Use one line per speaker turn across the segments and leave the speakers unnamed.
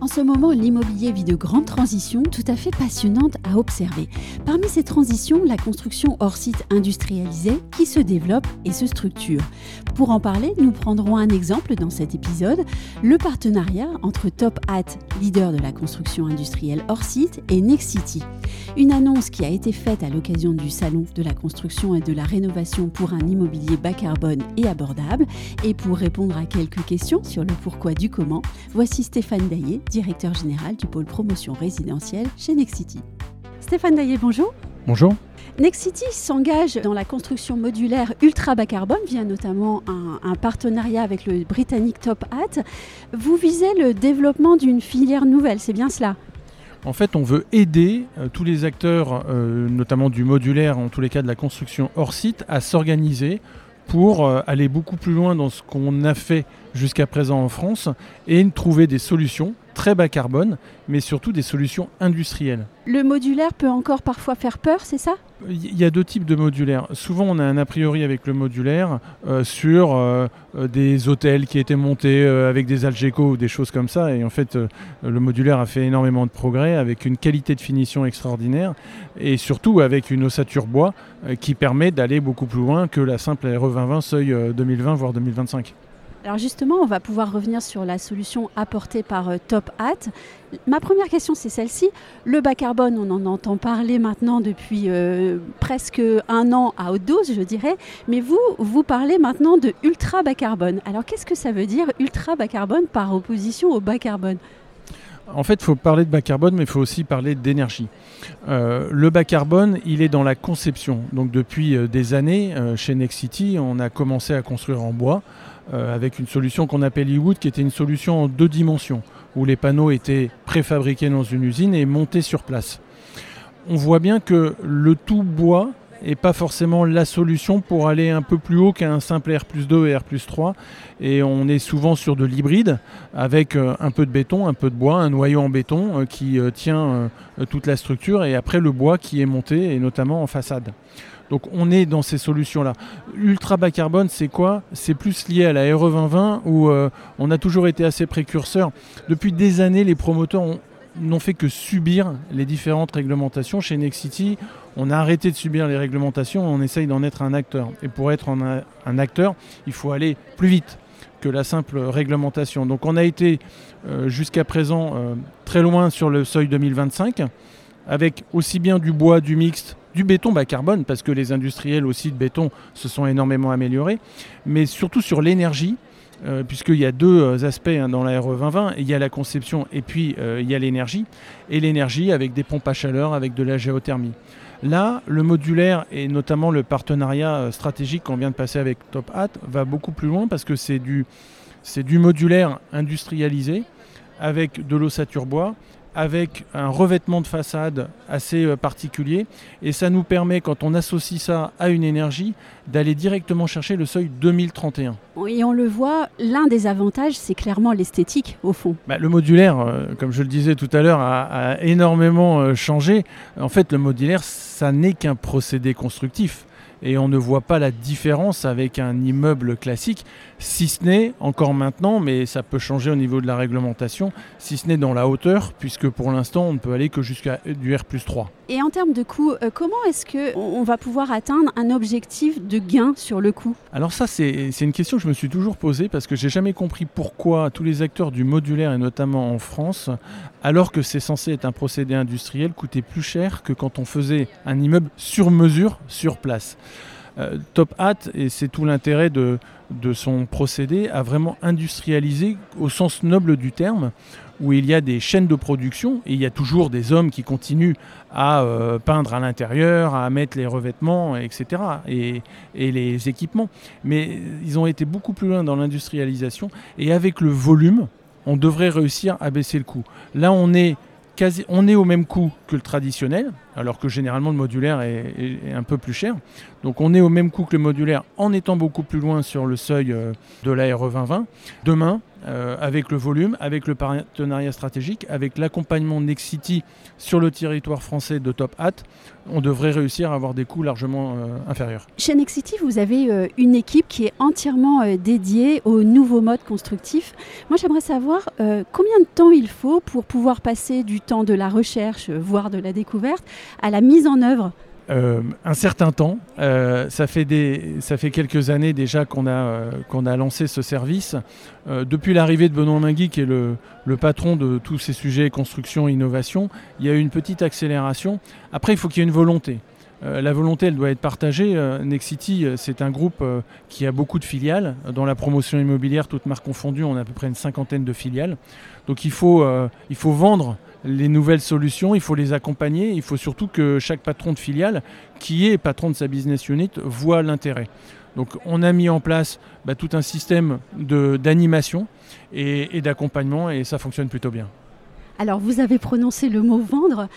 En ce moment, l'immobilier vit de grandes transitions tout à fait passionnantes à observer. Parmi ces transitions, la construction hors site industrialisée qui se développe et se structure. Pour en parler, nous prendrons un exemple dans cet épisode, le partenariat entre Top Hat, leader de la construction industrielle hors site, et Nexity. Une annonce qui a été faite à l'occasion du salon de la construction et de la rénovation pour un immobilier bas carbone et abordable. Et pour répondre à quelques questions sur le pourquoi du comment, voici Stéphane Daillé, directeur général du pôle promotion résidentielle chez Nexity. Stéphane Daillé, bonjour.
Bonjour.
Nexity s'engage dans la construction modulaire ultra bas carbone via notamment un, un, partenariat avec le britannique Top Hat. Vous visez le développement d'une filière nouvelle, c'est bien cela?
En fait, on veut aider euh, tous les acteurs, euh, notamment du modulaire, en tous les cas de la construction hors site, à s'organiser pour euh, aller beaucoup plus loin dans ce qu'on a fait jusqu'à présent en France et trouver des solutions très bas carbone, mais surtout des solutions industrielles.
Le modulaire peut encore parfois faire peur, c'est ça?
Il y a deux types de modulaire. Souvent, on a un a priori avec le modulaire euh, sur euh, euh des hôtels qui étaient montés euh, avec des Algeco ou des choses comme ça. Et en fait, le modulaire a fait énormément de progrès avec une qualité de finition extraordinaire et surtout avec une ossature bois qui permet d'aller beaucoup plus loin que la simple RE 2020 seuil 2020 voire 2025.
Alors justement, on va pouvoir revenir sur la solution apportée par euh, Top Hat. Ma première question, c'est celle-ci. Le bas carbone, on en entend parler maintenant depuis euh, presque un an à haute dose, je dirais. Mais vous, vous parlez maintenant de ultra bas carbone. Alors qu'est-ce que ça veut dire ultra bas carbone par opposition au bas carbone?
En fait, il faut parler de bas carbone, mais il faut aussi parler d'énergie. Euh, le bas carbone, il est dans la conception. Donc depuis des années, euh, chez Nexity, on a commencé à construire en bois euh, avec une solution qu'on appelle e-wood, qui était une solution en deux dimensions, où les panneaux étaient préfabriqués dans une usine et montés sur place. On voit bien que le tout bois et pas forcément la solution pour aller un peu plus haut qu'un simple R plus 2 et R plus 3. Et on est souvent sur de l'hybride avec euh, un peu de béton, un peu de bois, un noyau en béton euh, qui tient toute la structure et après le bois qui est monté et notamment en façade. Donc on est dans ces solutions-là. Ultra bas carbone, c'est quoi? C'est plus lié à la RE 2020 où euh, on a toujours été assez précurseur. Depuis des années, les promoteurs ont, n'ont fait que subir les différentes réglementations. Chez Nexity, on a arrêté de subir les réglementations, on essaye d'en être un acteur. Et pour être un, un, acteur, il faut aller plus vite que la simple réglementation. Donc on a été euh, jusqu'à présent euh, très loin sur le seuil 2025, avec aussi bien du bois, du mixte, du béton bas carbone, parce que les industriels aussi de béton se sont énormément améliorés, mais surtout sur l'énergie, euh, puisqu'il y a deux aspects hein, dans la RE 2020, il y a la conception et puis euh, il y a l'énergie, et l'énergie avec des pompes à chaleur, avec de la géothermie. Là, le modulaire et notamment le partenariat euh, stratégique qu'on vient de passer avec Top Hat va beaucoup plus loin parce que c'est du modulaire industrialisé avec de l'ossature bois, avec un revêtement de façade assez euh, particulier et ça nous permet quand on associe ça à une énergie d'aller directement chercher le seuil 2031.
Et on le voit, l'un des avantages c'est clairement l'esthétique au fond.
Bah, le modulaire, euh, comme je le disais tout à l'heure, a, a, énormément euh, changé. En fait le modulaire ça n'est qu'un procédé constructif et on ne voit pas la différence avec un immeuble classique, si ce n'est encore maintenant, mais ça peut changer au niveau de la réglementation, si ce n'est dans la hauteur, puisque pour l'instant on ne peut aller que jusqu'à du R plus 3.
Et en termes de coût, euh, comment est-ce qu'on va pouvoir atteindre un objectif de gain sur le coût?
Alors ça c'est une question que je me suis toujours posée parce que j'ai jamais compris pourquoi tous les acteurs du modulaire et notamment en France, alors que c'est censé être un procédé industriel, coûtaient plus cher que quand on faisait un immeuble sur mesure, sur place. Euh, Top Hat, et c'est tout l'intérêt de, de son procédé, a vraiment industrialisé au sens noble du terme, où il y a des chaînes de production et il y a toujours des hommes qui continuent à euh, peindre à l'intérieur, à mettre les revêtements, etc. Et, les équipements. Mais ils ont été beaucoup plus loin dans l'industrialisation et avec le volume, on devrait réussir à baisser le coût. Là, on est, quasi, on est au même coût que le traditionnel, alors que généralement le modulaire est, un peu plus cher. Donc on est au même coût que le modulaire en étant beaucoup plus loin sur le seuil euh, de la RE 2020. Demain, euh, avec le volume, avec le partenariat stratégique, avec l'accompagnement Nexity sur le territoire français de Top Hat, on devrait réussir à avoir des coûts largement euh, inférieurs.
Chez Nexity, vous avez une équipe qui est entièrement dédiée aux nouveaux modes constructifs. Moi, j'aimerais savoir combien de temps il faut pour pouvoir passer du temps de la recherche, voire de la découverte, à la mise en œuvre
euh, un certain temps. Euh, ça, fait des, ça fait quelques années déjà qu'on a, euh, qu'on a lancé ce service. depuis l'arrivée de Benoît Mingui, qui est le, le, patron de tous ces sujets construction, innovation, il y a eu une petite accélération. Après, il faut qu'il y ait une volonté. la volonté, elle doit être partagée. Nexity, c'est un groupe qui a beaucoup de filiales. Dans la promotion immobilière, toutes marques confondues, on a à peu près une cinquantaine de filiales. Donc il faut, il faut vendre les nouvelles solutions, il faut les accompagner, il faut surtout que chaque patron de filiale, qui est patron de sa business unit, voit l'intérêt. Donc on a mis en place bah, tout un système d'animation et, d'accompagnement et ça fonctionne plutôt bien.
Alors, vous avez prononcé le mot vendre.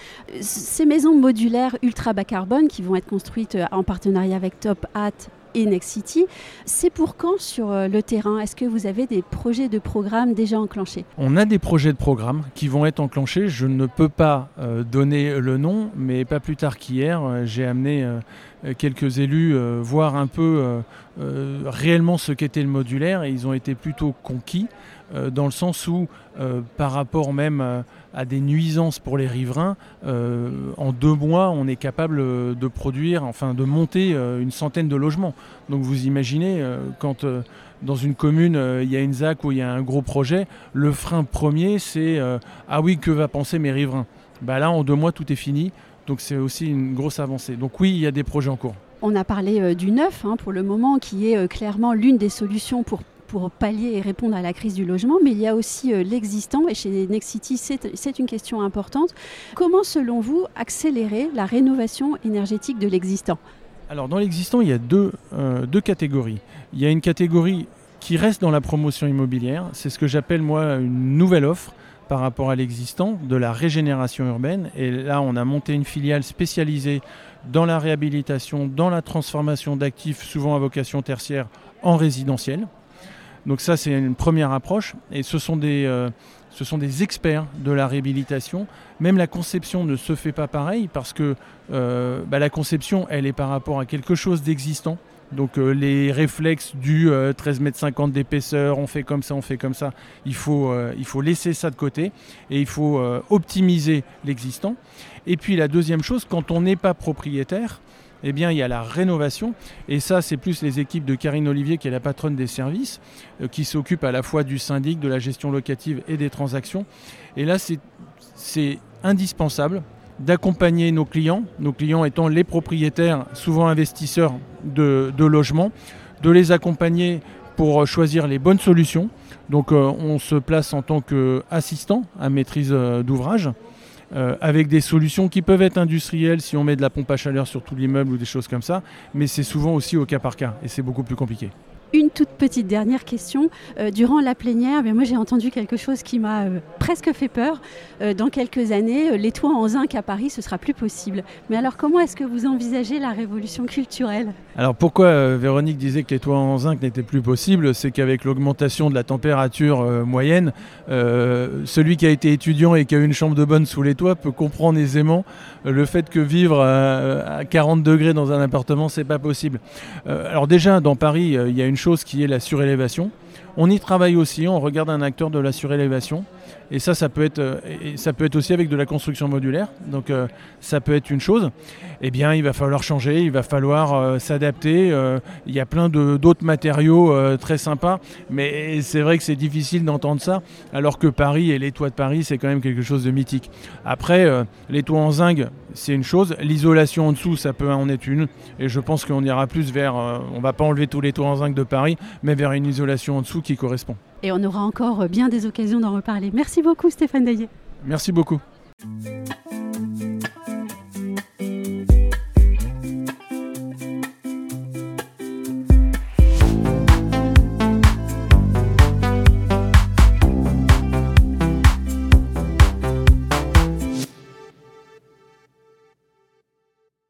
Ces maisons modulaires ultra bas carbone qui vont être construites en partenariat avec Top Hat et Next City. C'est pour quand sur euh, le terrain? Est-ce que vous avez des projets de programme déjà enclenchés?
On a des projets de programme qui vont être enclenchés. Je ne peux pas euh, donner le nom, mais pas plus tard qu'hier, euh, j'ai amené quelques élus voir un peu réellement ce qu'était le modulaire et ils ont été plutôt conquis dans le sens où par rapport même à des nuisances pour les riverains, euh, en deux mois, on est capable de produire, enfin de monter euh, une centaine de logements. Donc vous imaginez, euh, quand dans une commune, il y a une ZAC où il y a un gros projet, le frein premier, c'est Ah oui, que va penser mes riverains? Bah Là, en deux mois, tout est fini. Donc c'est aussi une grosse avancée. Donc oui, il y a des projets en cours.
On a parlé du neuf hein, pour le moment, qui est clairement l'une des solutions pour pour pallier et répondre à la crise du logement, mais il y a aussi euh, l'existant, et chez Nexity, c'est une question importante. Comment, selon vous, accélérer la rénovation énergétique de l'existant?
Alors, dans l'existant, il y a deux, euh, deux catégories. Il y a une catégorie qui reste dans la promotion immobilière, c'est ce que j'appelle moi une nouvelle offre par rapport à l'existant, de la régénération urbaine. Et là, on a monté une filiale spécialisée dans la réhabilitation, dans la transformation d'actifs, souvent à vocation tertiaire, en résidentiel. Donc ça, c'est une première approche. Et ce sont des, euh, experts de la réhabilitation. Même la conception ne se fait pas pareil parce que euh, bah, la conception, elle est par rapport à quelque chose d'existant. Donc euh, les réflexes du 13 mètres 50 d'épaisseur, on fait comme ça, on fait comme ça, il faut, faut laisser ça de côté et il faut optimiser l'existant. Et puis la deuxième chose, quand on n'est pas propriétaire, eh bien, il y a la rénovation. Et ça, c'est plus les équipes de Karine Olivier, qui est la patronne des services, euh, qui s'occupe à la fois du syndic, de la gestion locative et des transactions. Et là, c'est indispensable d'accompagner nos clients, nos clients étant les propriétaires, souvent investisseurs de, logements, de les accompagner pour choisir les bonnes solutions. Donc euh, on se place en tant qu'assistant à maîtrise euh, d'ouvrage. Euh, avec des solutions qui peuvent être industrielles si on met de la pompe à chaleur sur tout l'immeuble ou des choses comme ça, mais c'est souvent aussi au cas par cas et c'est beaucoup plus compliqué.
Toute petite dernière question. Euh, durant la plénière, moi j'ai entendu quelque chose qui m'a euh, presque fait peur. Euh, dans quelques années, les toits en zinc à Paris, ce sera plus possible. Mais alors comment est-ce que vous envisagez la révolution culturelle?
Alors pourquoi Véronique disait que les toits en zinc n'étaient plus possibles? C'est qu'avec l'augmentation de la température moyenne, celui qui a été étudiant et qui a une chambre de bonne sous les toits peut comprendre aisément le fait que vivre à 40 degrés dans un appartement, c'est pas possible. alors déjà, dans Paris, il y a une chose qui est la surélévation. On y travaille aussi, on regarde un acteur de la surélévation. Et ça, ça peut être, euh, ça peut être aussi avec de la construction modulaire. Donc euh, ça peut être une chose. Eh bien, il va falloir changer, il va falloir euh, s'adapter. il y a plein d'autres matériaux très sympas. Mais c'est vrai que c'est difficile d'entendre ça. Alors que Paris et les toits de Paris, c'est quand même quelque chose de mythique. Après, les toits en zinc, c'est une chose. L'isolation en dessous, ça peut en être une. Et je pense qu'on ira plus vers, on va pas enlever tous les toits en zinc de Paris, mais vers une isolation en dessous qui correspond.
Et on aura encore bien des occasions d'en reparler. Merci beaucoup Stéphane Daillé.
Merci beaucoup.